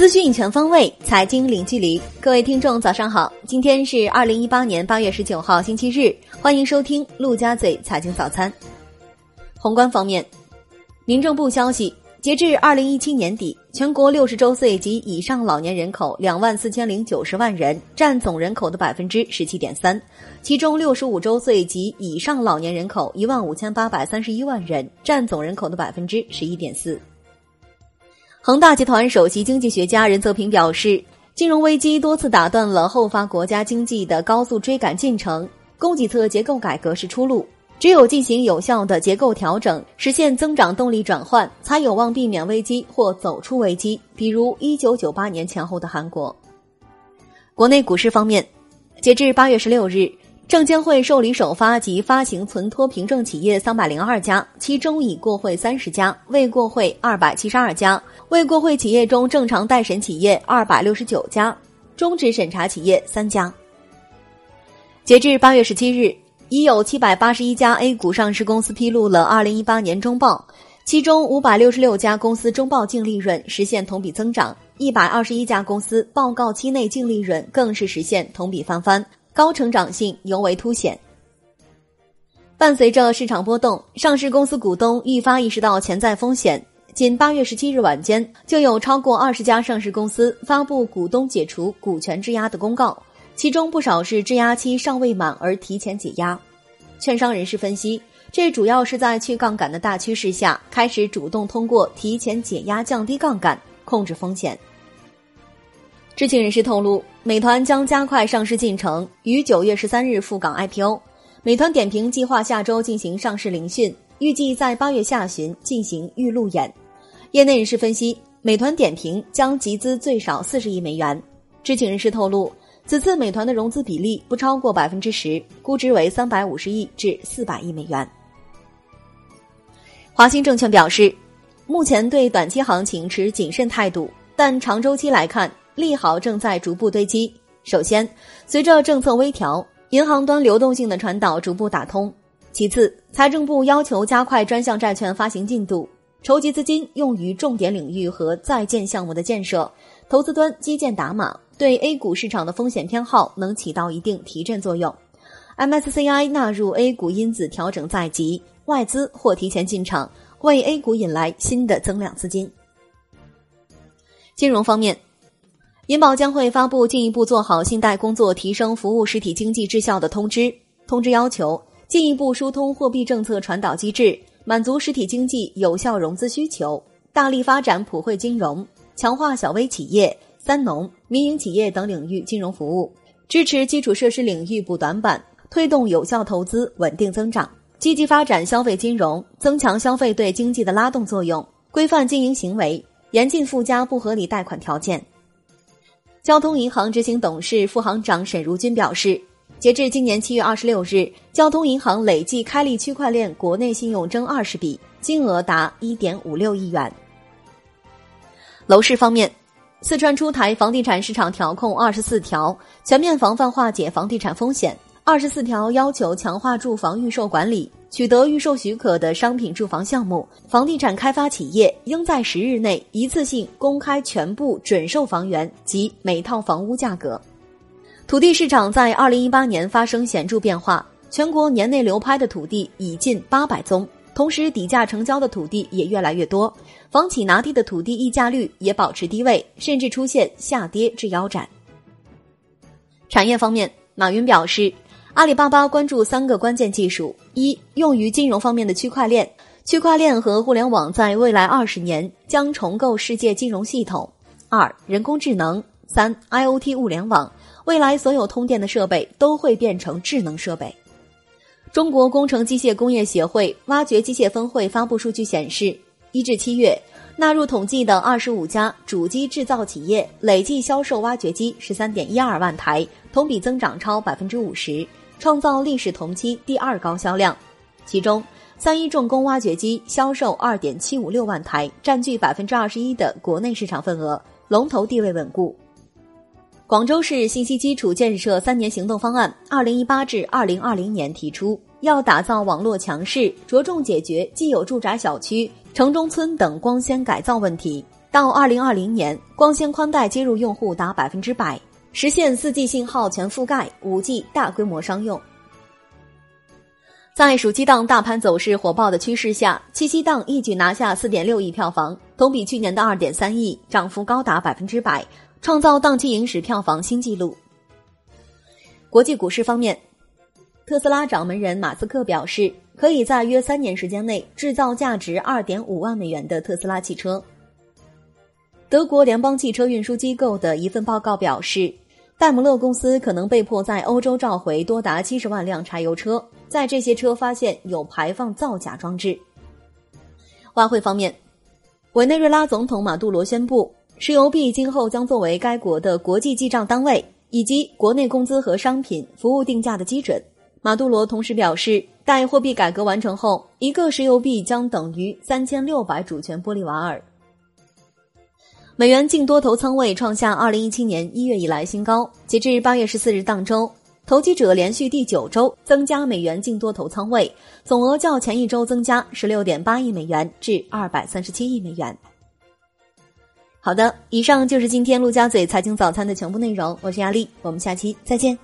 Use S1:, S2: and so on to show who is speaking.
S1: 资讯全方位，财经零距离。各位听众，早上好！今天是二零一八年八月十九号，星期日。欢迎收听陆家嘴财经早餐。宏观方面，民政部消息，截至二零一七年底，全国六十周岁及以上老年人口两万四千零九十万人，占总人口的百分之十七点三。其中，六十五周岁及以上老年人口一万五千八百三十一万人，占总人口的百分之十一点四。恒大集团首席经济学家任泽平表示，金融危机多次打断了后发国家经济的高速追赶进程，供给侧结构改革是出路。只有进行有效的结构调整，实现增长动力转换，才有望避免危机或走出危机。比如一九九八年前后的韩国。国内股市方面，截至八月十六日。证监会受理首发及发行存托凭证企业三百零二家，其中已过会三十家，未过会二百七十二家。未过会企业中，正常待审企业二百六十九家，终止审查企业三家。截至八月十七日，已有七百八十一家 A 股上市公司披露了二零一八年中报，其中五百六十六家公司中报净利润实现同比增长，一百二十一家公司报告期内净利润更是实现同比翻番。高成长性尤为凸显。伴随着市场波动，上市公司股东愈发意识到潜在风险。仅八月十七日晚间，就有超过二十家上市公司发布股东解除股权质押的公告，其中不少是质押期尚未满而提前解押。券商人士分析，这主要是在去杠杆的大趋势下，开始主动通过提前解押降低杠杆，控制风险。知情人士透露，美团将加快上市进程，于九月十三日赴港 IPO。美团点评计划下周进行上市聆讯，预计在八月下旬进行预路演。业内人士分析，美团点评将集资最少四十亿美元。知情人士透露，此次美团的融资比例不超过百分之十，估值为三百五十亿至四百亿美元。华兴证券表示，目前对短期行情持谨慎态度，但长周期来看。利好正在逐步堆积。首先，随着政策微调，银行端流动性的传导逐步打通；其次，财政部要求加快专项债券发行进度，筹集资金用于重点领域和在建项目的建设，投资端基建打码，对 A 股市场的风险偏好能起到一定提振作用。MSCI 纳入 A 股因子调整在即，外资或提前进场，为 A 股引来新的增量资金。金融方面。银保将会发布进一步做好信贷工作、提升服务实体经济质效的通知。通知要求进一步疏通货币政策传导机制，满足实体经济有效融资需求，大力发展普惠金融，强化小微企业、三农、民营企业等领域金融服务，支持基础设施领域补短板，推动有效投资稳定增长，积极发展消费金融，增强消费对经济的拉动作用，规范经营行为，严禁附加不合理贷款条件。交通银行执行董事、副行长沈如军表示，截至今年七月二十六日，交通银行累计开立区块链国内信用证二十笔，金额达一点五六亿元。楼市方面，四川出台房地产市场调控二十四条，全面防范化解房地产风险。二十四条要求强化住房预售管理。取得预售许可的商品住房项目，房地产开发企业应在十日内一次性公开全部准售房源及每套房屋价格。土地市场在二零一八年发生显著变化，全国年内流拍的土地已近八百宗，同时底价成交的土地也越来越多，房企拿地的土地溢价率也保持低位，甚至出现下跌至腰斩。产业方面，马云表示。阿里巴巴关注三个关键技术：一、用于金融方面的区块链，区块链和互联网在未来二十年将重构世界金融系统；二、人工智能；三、IOT 物联网，未来所有通电的设备都会变成智能设备。中国工程机械工业协会挖掘机械分会发布数据显示，一至七月纳入统计的二十五家主机制造企业累计销售挖掘机十三点一二万台，同比增长超百分之五十。创造历史同期第二高销量，其中三一重工挖掘机销售二点七五六万台，占据百分之二十一的国内市场份额，龙头地位稳固。广州市信息基础建设三年行动方案（二零一八至二零二零年）提出，要打造网络强势，着重解决既有住宅小区、城中村等光纤改造问题，到二零二零年，光纤宽带接入用户达百分之百，实现四 G 信号全覆盖，五 G 大规模商用。在暑期档大盘走势火爆的趋势下，七夕档一举拿下四点六亿票房，同比去年的二点三亿，涨幅高达百分之百，创造档期影史票房新纪录。国际股市方面，特斯拉掌门人马斯克表示，可以在约三年时间内制造价值二点五万美元的特斯拉汽车。德国联邦汽车运输机构的一份报告表示，戴姆勒公司可能被迫在欧洲召回多达七十万辆柴油车。在这些车发现有排放造假装置。外汇方面，委内瑞拉总统马杜罗宣布，石油币今后将作为该国的国际记账单位以及国内工资和商品服务定价的基准。马杜罗同时表示，待货币改革完成后，一个石油币将等于三千六百主权玻利瓦尔。美元净多头仓位创下二零一七年一月以来新高，截至八月十四日当周。投机者连续第九周增加美元净多头仓位，总额较前一周增加十六点八亿美元至二百三十七亿美元。好的，以上就是今天陆家嘴财经早餐的全部内容，我是压力，我们下期再见。